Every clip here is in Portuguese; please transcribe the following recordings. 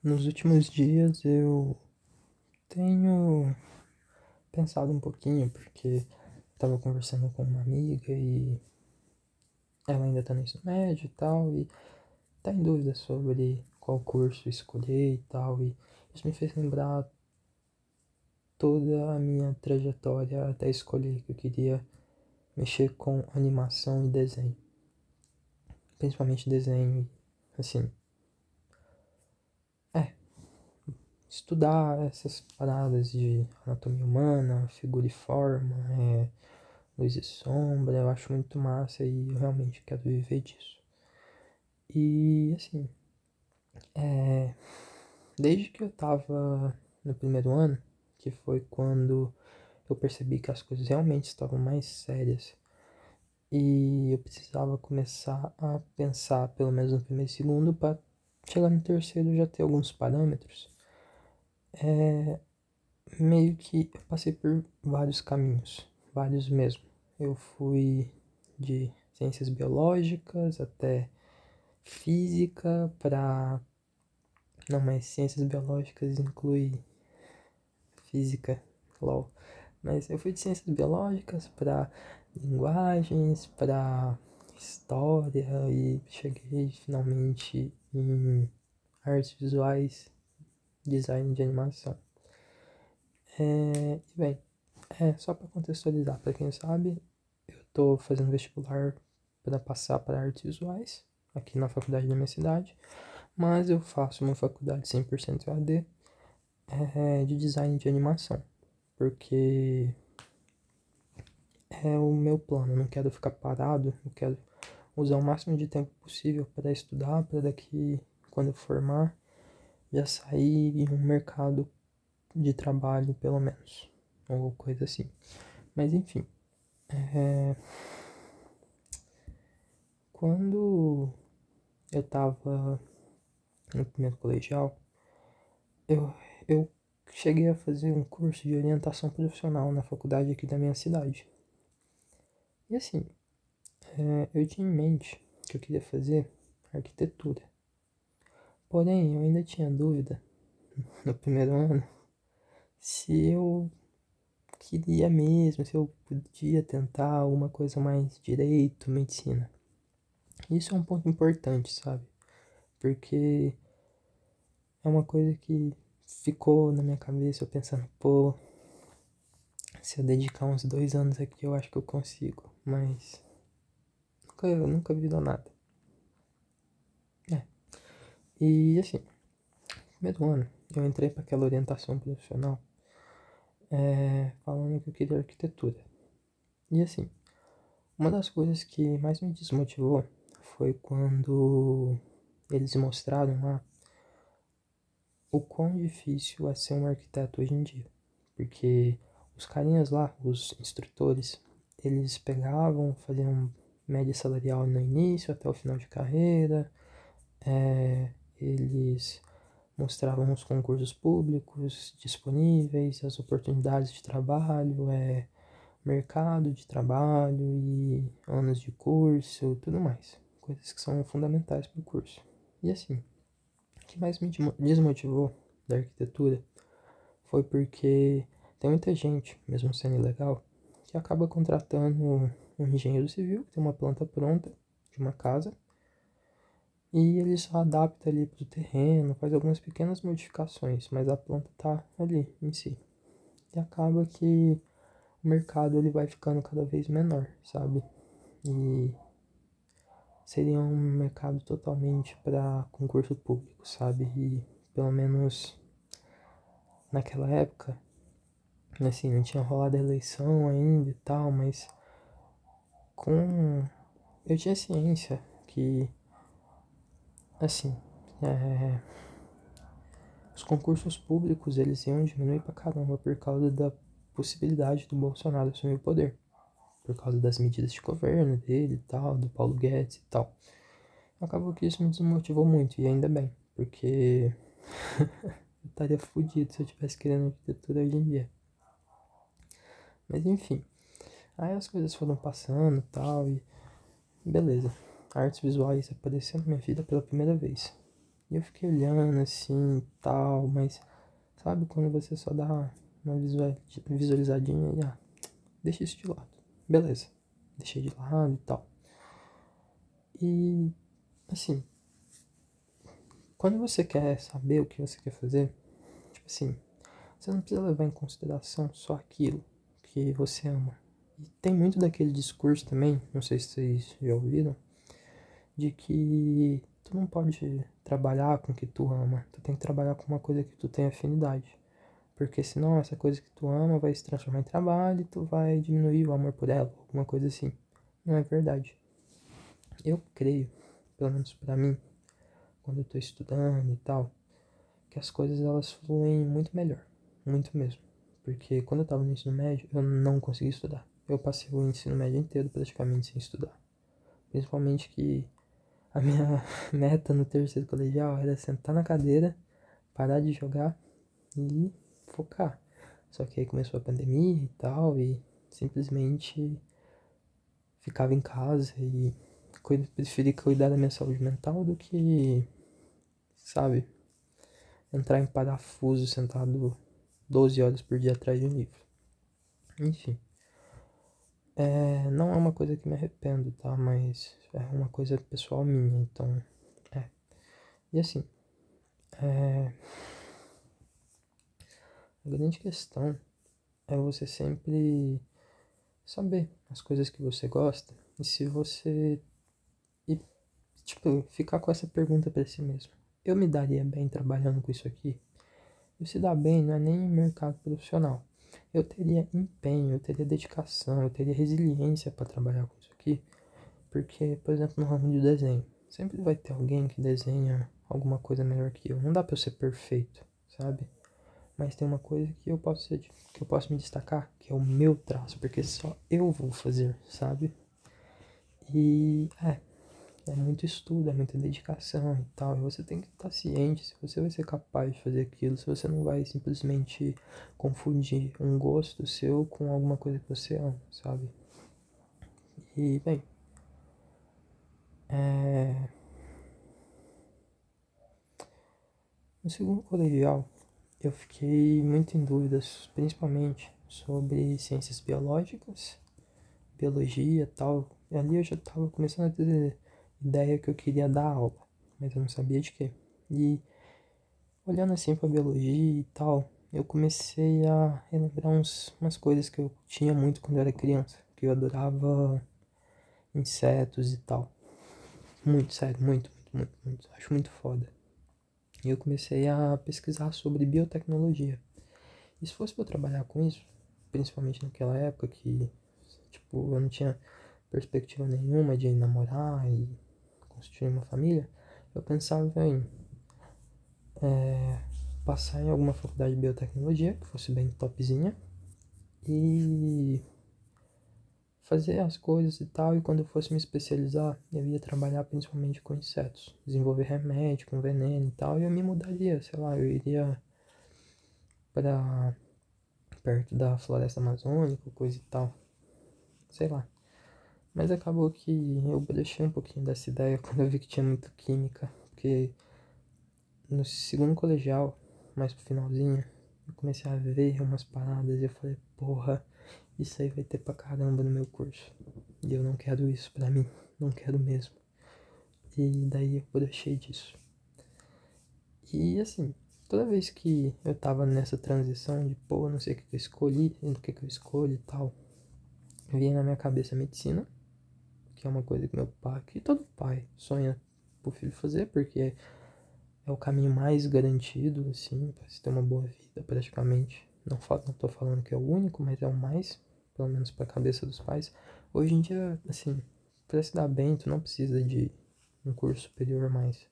Nos últimos dias eu tenho pensado um pouquinho, porque estava conversando com uma amiga e ela ainda está no ensino médio e tal, e tá em dúvida sobre qual curso escolher e tal, e isso me fez lembrar toda a minha trajetória até escolher que eu queria mexer com animação e desenho. Principalmente desenho, assim, estudar essas paradas de anatomia humana, figura e forma, é, luz e sombra, eu acho muito massa e eu realmente quero viver disso. E assim, é, desde que eu tava no primeiro ano, que foi quando eu percebi que as coisas realmente estavam mais sérias e eu precisava começar a pensar, pelo menos no primeiro e segundo, para chegar no terceiro já ter alguns parâmetros é, meio que eu passei por vários caminhos, vários mesmo. Eu fui de ciências biológicas até física para não, mas ciências biológicas inclui física, lol. Mas eu fui de ciências biológicas para linguagens, para história e cheguei finalmente em artes visuais design de animação. É, bem, é, só para contextualizar, para quem sabe, eu estou fazendo vestibular para passar para artes visuais aqui na faculdade da minha cidade, mas eu faço uma faculdade 100% AD é, de design de animação, porque é o meu plano, eu não quero ficar parado, eu quero usar o máximo de tempo possível para estudar, para daqui, quando eu formar, já sair em um mercado de trabalho, pelo menos, ou coisa assim. Mas enfim, é... quando eu tava no primeiro colegial, eu, eu cheguei a fazer um curso de orientação profissional na faculdade aqui da minha cidade. E assim, é, eu tinha em mente que eu queria fazer arquitetura. Porém, eu ainda tinha dúvida no primeiro ano se eu queria mesmo, se eu podia tentar alguma coisa mais direito, medicina. Isso é um ponto importante, sabe? Porque é uma coisa que ficou na minha cabeça, eu pensando, pô, se eu dedicar uns dois anos aqui, eu acho que eu consigo. Mas nunca, eu nunca vi nada. E assim, primeiro ano, eu entrei para aquela orientação profissional é, falando que eu queria arquitetura. E assim, uma das coisas que mais me desmotivou foi quando eles mostraram lá o quão difícil é ser um arquiteto hoje em dia. Porque os carinhas lá, os instrutores, eles pegavam, faziam média salarial no início até o final de carreira, é, eles mostravam os concursos públicos disponíveis, as oportunidades de trabalho, é, mercado de trabalho e anos de curso, tudo mais. Coisas que são fundamentais para o curso. E assim, o que mais me desmotivou da arquitetura foi porque tem muita gente, mesmo sendo ilegal, que acaba contratando um engenheiro civil que tem uma planta pronta de uma casa e ele só adapta ali pro terreno, faz algumas pequenas modificações, mas a planta tá ali em si. E acaba que o mercado ele vai ficando cada vez menor, sabe? E seria um mercado totalmente para concurso público, sabe? E pelo menos naquela época, assim, não tinha rolado a eleição ainda e tal, mas com eu tinha ciência que assim, é... os concursos públicos eles iam diminuir pra caramba por causa da possibilidade do Bolsonaro assumir o poder. Por causa das medidas de governo dele e tal, do Paulo Guedes e tal. Acabou que isso me desmotivou muito, e ainda bem, porque eu estaria fudido se eu tivesse querendo arquitetura hoje em dia. Mas enfim, aí as coisas foram passando tal, e beleza artes visuais apareceu na minha vida pela primeira vez. E eu fiquei olhando assim e tal, mas sabe quando você só dá uma visualizadinha e ah, deixa isso de lado. Beleza, deixei de lado e tal. E assim, quando você quer saber o que você quer fazer, tipo assim, você não precisa levar em consideração só aquilo que você ama. E tem muito daquele discurso também, não sei se vocês já ouviram, de que tu não pode trabalhar com o que tu ama, tu tem que trabalhar com uma coisa que tu tem afinidade. Porque senão essa coisa que tu ama vai se transformar em trabalho e tu vai diminuir o amor por ela, alguma coisa assim. Não é verdade. Eu creio, pelo menos para mim, quando eu tô estudando e tal, que as coisas elas fluem muito melhor, muito mesmo. Porque quando eu tava no ensino médio, eu não consegui estudar. Eu passei o ensino médio inteiro praticamente sem estudar. Principalmente que a minha meta no terceiro colegial era sentar na cadeira, parar de jogar e focar. Só que aí começou a pandemia e tal, e simplesmente ficava em casa e preferi cuidar da minha saúde mental do que, sabe, entrar em parafuso sentado 12 horas por dia atrás de um livro. Enfim. É, não é uma coisa que me arrependo, tá? Mas é uma coisa pessoal minha, então. É. E assim. É, a grande questão é você sempre saber as coisas que você gosta e se você e tipo ficar com essa pergunta para si mesmo. Eu me daria bem trabalhando com isso aqui? E se dar bem não é nem mercado profissional. Eu teria empenho, eu teria dedicação, eu teria resiliência para trabalhar com isso aqui. Porque, por exemplo, no ramo de desenho, sempre vai ter alguém que desenha alguma coisa melhor que eu. Não dá para eu ser perfeito, sabe? Mas tem uma coisa que eu posso ser, que eu posso me destacar, que é o meu traço, porque só eu vou fazer, sabe? E é, é muito estudo, é muita dedicação e tal. E você tem que estar ciente se você vai ser capaz de fazer aquilo, se você não vai simplesmente confundir um gosto seu com alguma coisa que você ama, sabe? E bem, é... no segundo colegial eu fiquei muito em dúvidas, principalmente sobre ciências biológicas, biologia e tal. E ali eu já estava começando a ter ideia que eu queria dar aula, mas eu não sabia de quê. E olhando assim para biologia e tal, eu comecei a relembrar uns, umas coisas que eu tinha muito quando eu era criança, que eu adorava insetos e tal. Muito sério, muito, muito, muito, muito. Acho muito foda. E eu comecei a pesquisar sobre biotecnologia. E se fosse para trabalhar com isso, principalmente naquela época que, tipo, eu não tinha perspectiva nenhuma de namorar e constituir uma família, eu pensava em é, passar em alguma faculdade de biotecnologia, que fosse bem topzinha, e fazer as coisas e tal, e quando eu fosse me especializar, eu ia trabalhar principalmente com insetos, desenvolver remédio com veneno e tal, e eu me mudaria, sei lá, eu iria para perto da floresta amazônica, coisa e tal, sei lá. Mas acabou que eu deixei um pouquinho dessa ideia quando eu vi que tinha muito química, porque no segundo colegial, mais pro finalzinho, eu comecei a ver umas paradas e eu falei, porra, isso aí vai ter pra caramba no meu curso. E eu não quero isso pra mim. Não quero mesmo. E daí eu deixei disso. E assim, toda vez que eu tava nessa transição de, pô, não sei o que eu escolhi, o que, eu escolho e tal, vinha na minha cabeça medicina, que é uma coisa que meu pai, que todo pai sonha pro filho fazer, porque é o caminho mais garantido, assim, pra se ter uma boa vida, praticamente. Não, falo, não tô falando que é o único, mas é o mais pelo menos para a cabeça dos pais. Hoje em dia, assim, para se dar bem, tu não precisa de um curso superior mais.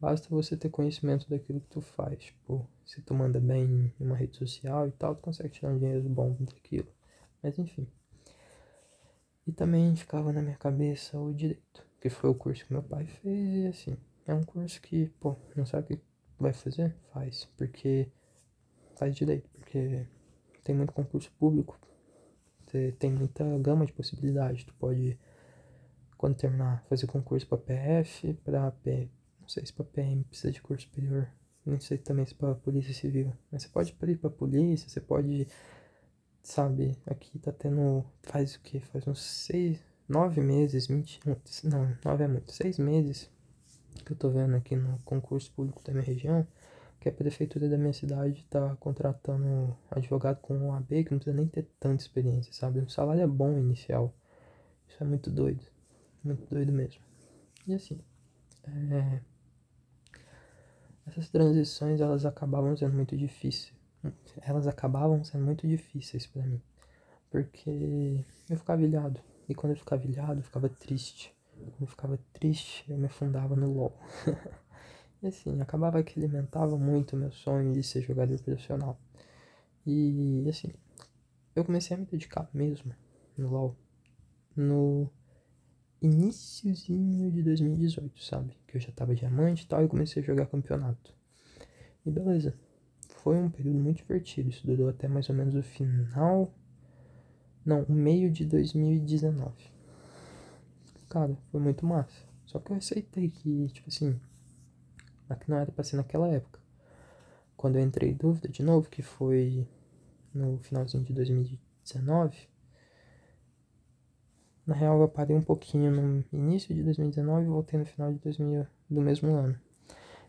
Basta você ter conhecimento daquilo que tu faz. Tipo, se tu manda bem em uma rede social e tal, tu consegue tirar um dinheiro bom daquilo. Mas enfim. E também ficava na minha cabeça o direito, que foi o curso que meu pai fez e assim, é um curso que, pô, não sabe o que vai fazer? Faz, porque faz direito, porque tem muito concurso público, tem muita gama de possibilidades. Tu pode, quando terminar, fazer concurso para PF, para Não sei se pra PM precisa de curso superior. Não sei também se pra polícia civil. Mas você pode ir pra polícia, você pode. Sabe, aqui tá tendo. Faz o quê? Faz uns seis. Nove meses, mentira. Não, nove é muito. Seis meses que eu tô vendo aqui no concurso público da minha região que a prefeitura da minha cidade está contratando advogado com um AB que não precisa nem ter tanta experiência, sabe? O salário é bom inicial. Isso é muito doido. Muito doido mesmo. E assim, é... essas transições elas acabavam sendo muito difíceis. Elas acabavam sendo muito difíceis para mim. Porque eu ficava ilhado. E quando eu ficava ilhado, eu ficava triste. Quando eu ficava triste, eu me afundava no LOL. E assim, acabava que alimentava muito o meu sonho de ser jogador profissional. E assim, eu comecei a me dedicar mesmo no LoL no iníciozinho de 2018, sabe? Que eu já tava diamante e tal, e comecei a jogar campeonato. E beleza, foi um período muito divertido, isso durou até mais ou menos o final. Não, o meio de 2019. Cara, foi muito massa. Só que eu aceitei que, tipo assim, não era pra ser naquela época. Quando eu entrei em dúvida de novo, que foi no finalzinho de 2019, na real eu parei um pouquinho no início de 2019 e voltei no final de 2000, do mesmo ano.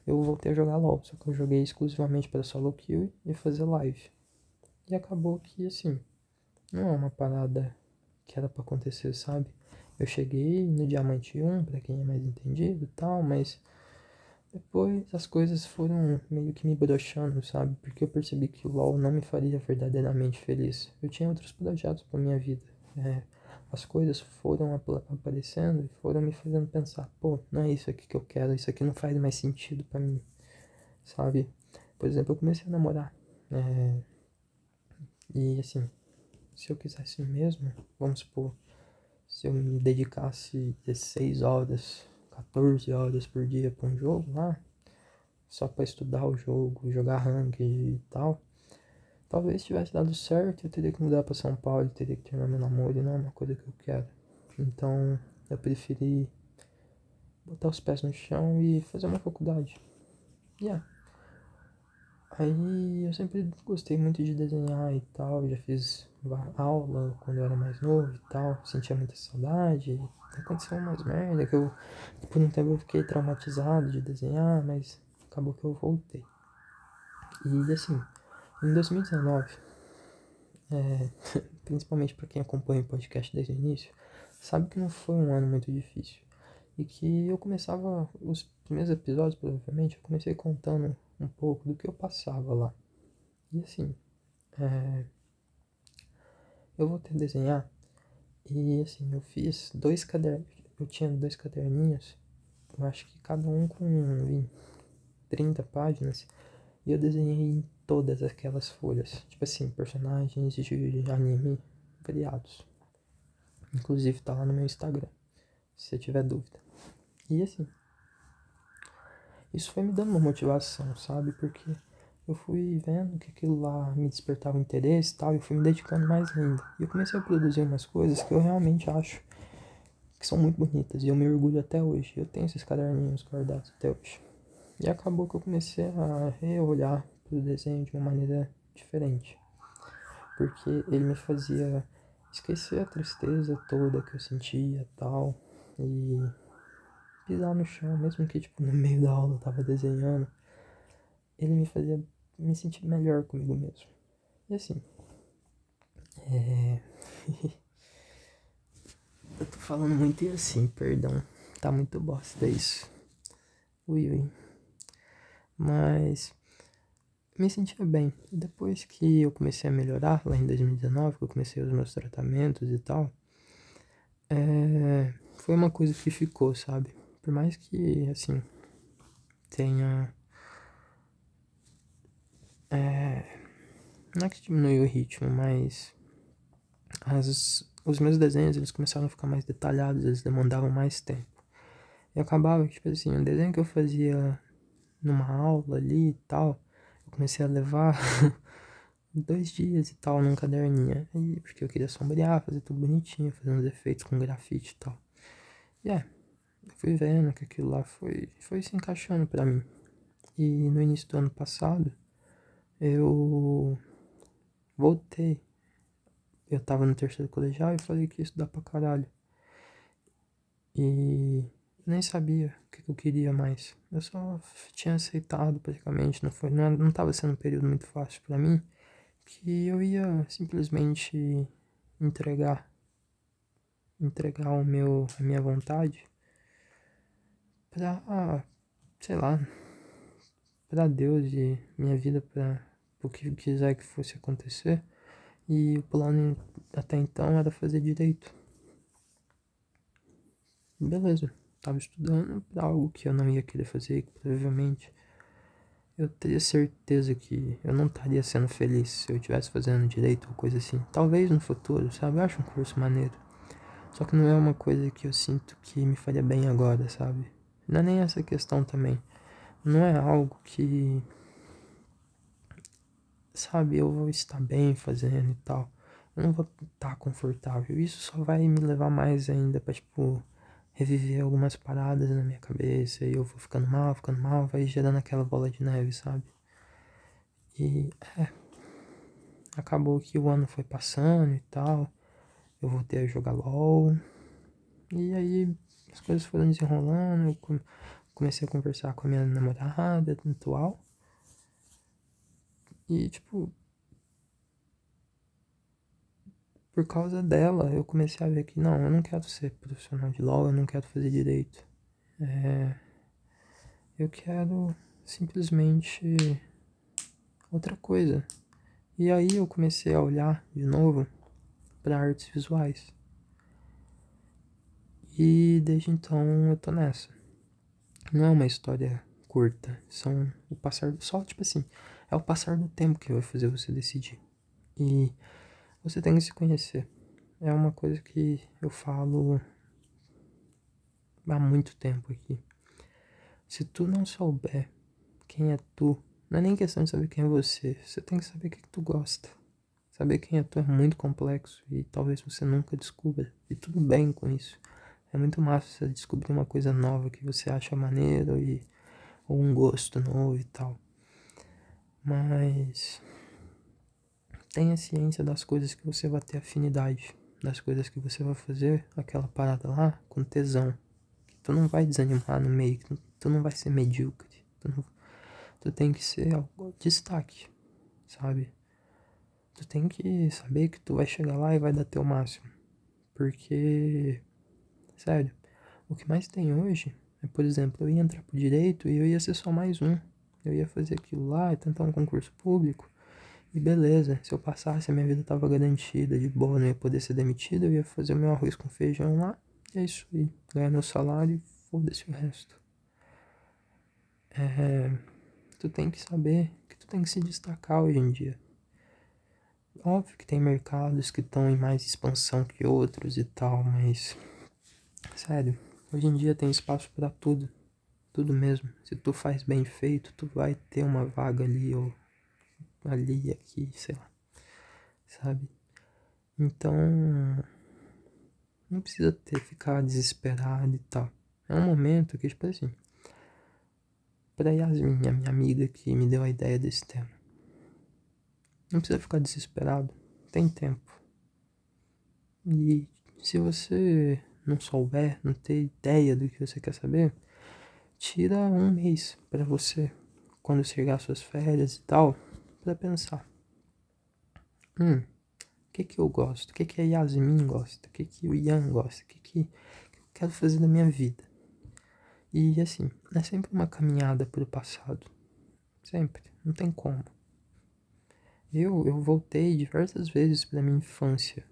Eu voltei a jogar LoL, só que eu joguei exclusivamente para solo kill e fazer live. E acabou que assim, não é uma parada que era para acontecer, sabe? Eu cheguei no Diamante 1, para quem é mais entendido e tal, mas depois as coisas foram meio que me broxando, sabe? Porque eu percebi que o LoL não me faria verdadeiramente feliz. Eu tinha outros projetos pra minha vida. É, as coisas foram aparecendo e foram me fazendo pensar, pô, não é isso aqui que eu quero, isso aqui não faz mais sentido para mim, sabe? Por exemplo, eu comecei a namorar. É, e assim, se eu quisesse mesmo, vamos supor, se eu me dedicasse 16 horas 14 horas por dia para um jogo lá, só para estudar o jogo, jogar ranked e tal. Talvez tivesse dado certo, eu teria que mudar para São Paulo, teria que terminar meu namoro, e não é uma coisa que eu quero. Então, eu preferi botar os pés no chão e fazer uma faculdade. Yeah. Aí eu sempre gostei muito de desenhar e tal, já fiz aula quando eu era mais novo e tal, sentia muita saudade. Aconteceu umas merda que eu, por um tempo eu fiquei traumatizado de desenhar, mas acabou que eu voltei. E assim, em 2019, é, principalmente para quem acompanha o podcast desde o início, sabe que não foi um ano muito difícil. E que eu começava, os primeiros episódios, provavelmente, eu comecei contando um pouco do que eu passava lá. E assim, é, eu vou ter desenhar e assim, eu fiz dois cadernos, eu tinha dois caderninhos, eu acho que cada um com 30 páginas, e eu desenhei todas aquelas folhas, tipo assim, personagens de anime variados. Inclusive tá lá no meu Instagram, se você tiver dúvida. E assim, isso foi me dando uma motivação, sabe? Porque eu fui vendo que aquilo lá me despertava interesse e tal, e eu fui me dedicando mais ainda. E eu comecei a produzir umas coisas que eu realmente acho que são muito bonitas, e eu me orgulho até hoje. Eu tenho esses caderninhos guardados até hoje. E acabou que eu comecei a reolhar pro desenho de uma maneira diferente. Porque ele me fazia esquecer a tristeza toda que eu sentia tal. E pisar no chão, mesmo que tipo no meio da aula eu tava desenhando. Ele me fazia me sentir melhor comigo mesmo. E assim. É. Eu tô falando muito e assim, perdão. Tá muito bosta isso. Ui, ui. Mas. Me sentia bem. Depois que eu comecei a melhorar, lá em 2019, que eu comecei os meus tratamentos e tal. É, foi uma coisa que ficou, sabe? Por mais que, assim, tenha é, não é que diminuiu o ritmo, mas as, os meus desenhos eles começaram a ficar mais detalhados, eles demandavam mais tempo. E acabava que, tipo assim, um desenho que eu fazia numa aula ali e tal, comecei a levar dois dias e tal num caderninho. Aí, porque eu queria sombrear, fazer tudo bonitinho, fazer uns efeitos com grafite e tal. E é, eu fui vendo que aquilo lá foi, foi se encaixando para mim. E no início do ano passado, eu voltei. Eu tava no terceiro colegial e falei que ia estudar pra caralho. E nem sabia o que eu queria mais. Eu só tinha aceitado praticamente, não foi, não, não sendo um período muito fácil para mim, que eu ia simplesmente entregar entregar o meu a minha vontade pra sei lá para Deus e minha vida para o que quiser que fosse acontecer. E o plano até então era fazer direito. Beleza estava estudando algo que eu não ia querer fazer, que provavelmente eu teria certeza que eu não estaria sendo feliz se eu estivesse fazendo direito ou coisa assim. Talvez no futuro, sabe? Eu acho um curso maneiro. Só que não é uma coisa que eu sinto que me faria bem agora, sabe? Não é nem essa questão também. Não é algo que. Sabe, eu vou estar bem fazendo e tal. Eu não vou estar confortável. Isso só vai me levar mais ainda pra, tipo, reviver algumas paradas na minha cabeça e eu vou ficando mal, ficando mal, vai gerando aquela bola de neve, sabe? E é. Acabou que o ano foi passando e tal. Eu voltei a jogar LOL. E aí as coisas foram desenrolando. Eu comecei a conversar com a minha namorada atual. E tipo, por causa dela, eu comecei a ver que não, eu não quero ser profissional de LOL, eu não quero fazer direito. É, eu quero simplesmente outra coisa. E aí eu comecei a olhar de novo para artes visuais. E desde então eu tô nessa. Não é uma história curta, são o passar só tipo assim, é o passar do tempo que vai fazer você decidir. E você tem que se conhecer. É uma coisa que eu falo há muito tempo aqui. Se tu não souber quem é tu, não é nem questão de saber quem é você, você tem que saber o que, tu gosta. Saber quem é tu é muito complexo e talvez você nunca descubra. E tudo bem com isso. É muito massa você descobrir uma coisa nova que você acha maneiro e ou um gosto novo e tal. Mas tenha ciência das coisas que você vai ter afinidade, das coisas que você vai fazer aquela parada lá com tesão. Tu não vai desanimar no meio, tu não vai ser medíocre. Tu, não, tu tem que ser algo destaque, sabe? Tu tem que saber que tu vai chegar lá e vai dar teu máximo. Porque, sério, o que mais tem hoje é, por exemplo, eu ia entrar pro direito e eu ia ser só mais um. Eu ia fazer aquilo lá e tentar um concurso público. E beleza, se eu passasse, a minha vida tava garantida, de boa, não ia poder ser demitido, eu ia fazer o meu arroz com feijão lá, e é isso aí. Ganhar meu salário e foda-se o resto. É, tu tem que saber que tu tem que se destacar hoje em dia. Óbvio que tem mercados que estão em mais expansão que outros e tal, mas. Sério, hoje em dia tem espaço para tudo. Tudo mesmo. Se tu faz bem feito, tu vai ter uma vaga ali ou ali, aqui, sei lá. Sabe? Então, não precisa ter, ficar desesperado e tal. É um momento que, tipo assim, pra Yasmin, a minha amiga que me deu a ideia desse tema. Não precisa ficar desesperado, tem tempo. E se você não souber, não ter ideia do que você quer saber, tira um mês para você, quando chegar suas férias e tal, para pensar. Hum, o que que eu gosto? O que que a Yasmin gosta? O que que o Ian gosta? O que que eu quero fazer na minha vida? E assim, é sempre uma caminhada para o passado. Sempre, não tem como. Eu, eu voltei diversas vezes para minha infância,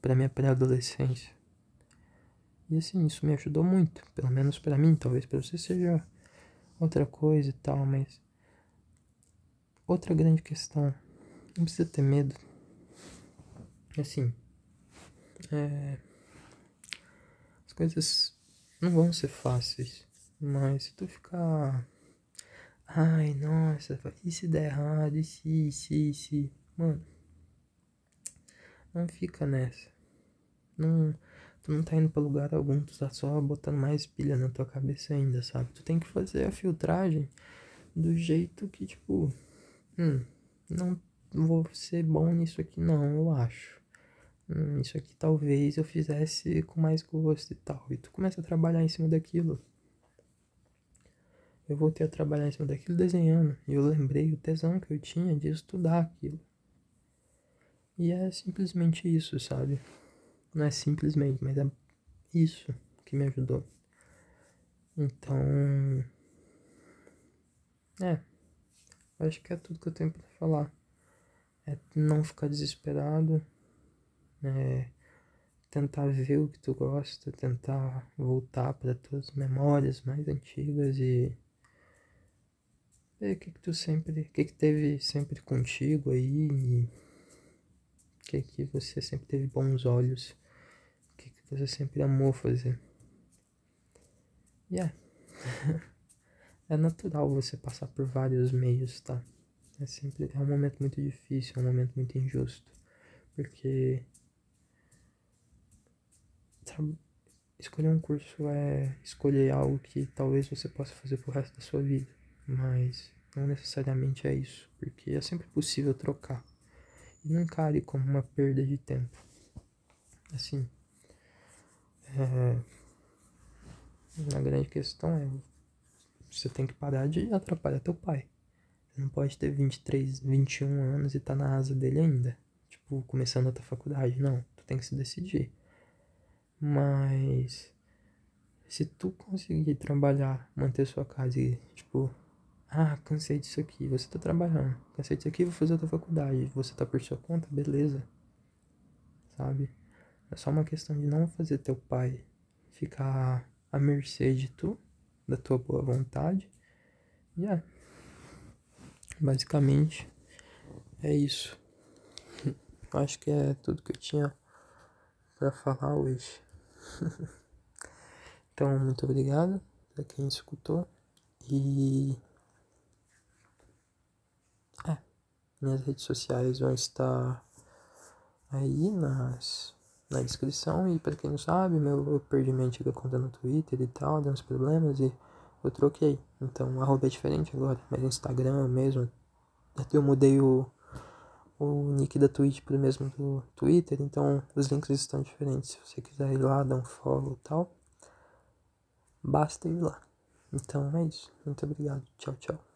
para minha pré-adolescência. E assim, isso me ajudou muito, pelo menos para mim, talvez para você seja outra coisa e tal, mas Outra grande questão, não precisa ter medo. Assim, é, as coisas não vão ser fáceis, mas se tu ficar. Ai, nossa, e se der errado? E se, e se, e se? Mano, não fica nessa. Não tu não tá indo pra lugar algum, tu tá só botando mais pilha na tua cabeça ainda, sabe? Tu tem que fazer a filtragem do jeito que, tipo, hum, não vou ser bom nisso aqui não, eu acho. Hum, isso aqui talvez eu fizesse com mais gosto e tal. E tu começa a trabalhar em cima daquilo. Eu voltei a trabalhar em cima daquilo desenhando. E eu lembrei o tesão que eu tinha de estudar aquilo. E é simplesmente isso, sabe? Não é simplesmente, mas é isso que me ajudou. Então. É. Acho que é tudo que eu tenho pra falar. É não ficar desesperado. É tentar ver o que tu gosta, tentar voltar para tuas memórias mais antigas e ver o que, que tu sempre, o que, que teve sempre contigo aí, e o que, que você sempre teve bons olhos, o que, que você sempre amou fazer. Yeah. é natural você passar por vários meios, tá? É sempre é um momento muito difícil, é um momento muito injusto, porque escolher um curso é escolher algo que talvez você possa fazer pro resto da sua vida, mas não necessariamente é isso, porque é sempre possível trocar. E não encare como uma perda de tempo. Assim, é, a grande questão é você tem que parar de atrapalhar teu pai. Você não pode ter 23, 21 anos e tá na asa dele ainda. Tipo, começando outra faculdade. Não, tu tem que se decidir. Mas se tu conseguir trabalhar, manter sua casa e, tipo, ah, cansei disso aqui, você tá trabalhando, cansei disso aqui, vou fazer outra faculdade, você tá por sua conta, beleza. Sabe? É só uma questão de não fazer teu pai ficar à mercê de tu, da tua boa vontade. E yeah. é. Basicamente, é isso. Acho que é tudo que eu tinha para falar hoje. então, muito obrigado para quem escutou. E. É. Minhas redes sociais vão estar aí nas, na descrição. E para quem não sabe, meu, eu perdi minha antiga conta no Twitter e tal, deu uns problemas e eu troquei. Então, arroba é diferente agora, mas Instagram mesmo. Até eu mudei o o nick da Twitch pro mesmo do Twitter, então os links estão diferentes. Se você quiser ir lá, dar um follow e tal, basta ir lá. Então é isso. Muito obrigado. Tchau, tchau.